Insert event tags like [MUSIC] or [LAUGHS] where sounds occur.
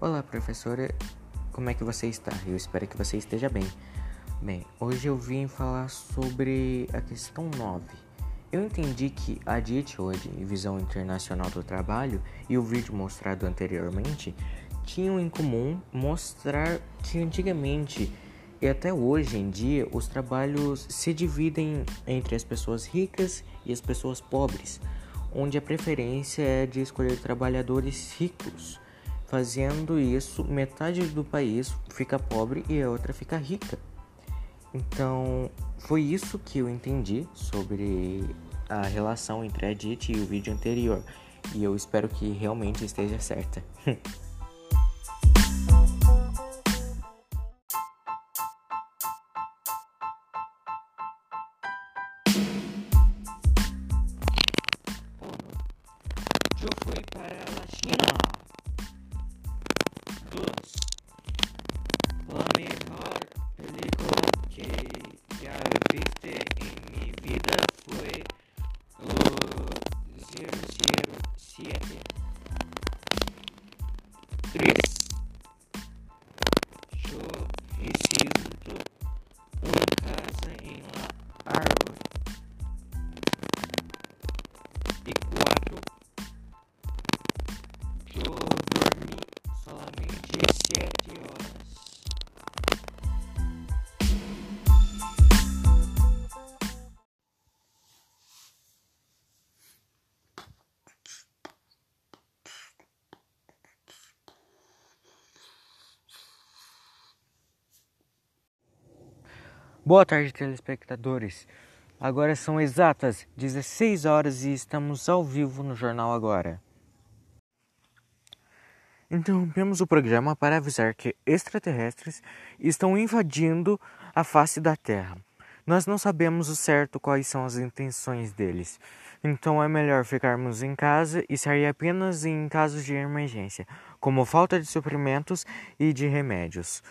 Olá, professora. Como é que você está? Eu espero que você esteja bem. Bem, hoje eu vim falar sobre a questão 9. Eu entendi que a DIT hoje, Visão Internacional do Trabalho, e o vídeo mostrado anteriormente tinham em comum mostrar que antigamente e até hoje em dia os trabalhos se dividem entre as pessoas ricas e as pessoas pobres, onde a preferência é de escolher trabalhadores ricos Fazendo isso, metade do país fica pobre e a outra fica rica. Então, foi isso que eu entendi sobre a relação entre a DIT e o vídeo anterior. E eu espero que realmente esteja certa. [LAUGHS] Eu fui para a China. Ya viste en mi vida fue Los 007 3 Yo resido una casa en la árvore y Boa tarde, telespectadores. Agora são exatas 16 horas e estamos ao vivo no Jornal Agora. Interrompemos o programa para avisar que extraterrestres estão invadindo a face da Terra. Nós não sabemos o certo quais são as intenções deles, então é melhor ficarmos em casa e sair apenas em casos de emergência, como falta de suprimentos e de remédios.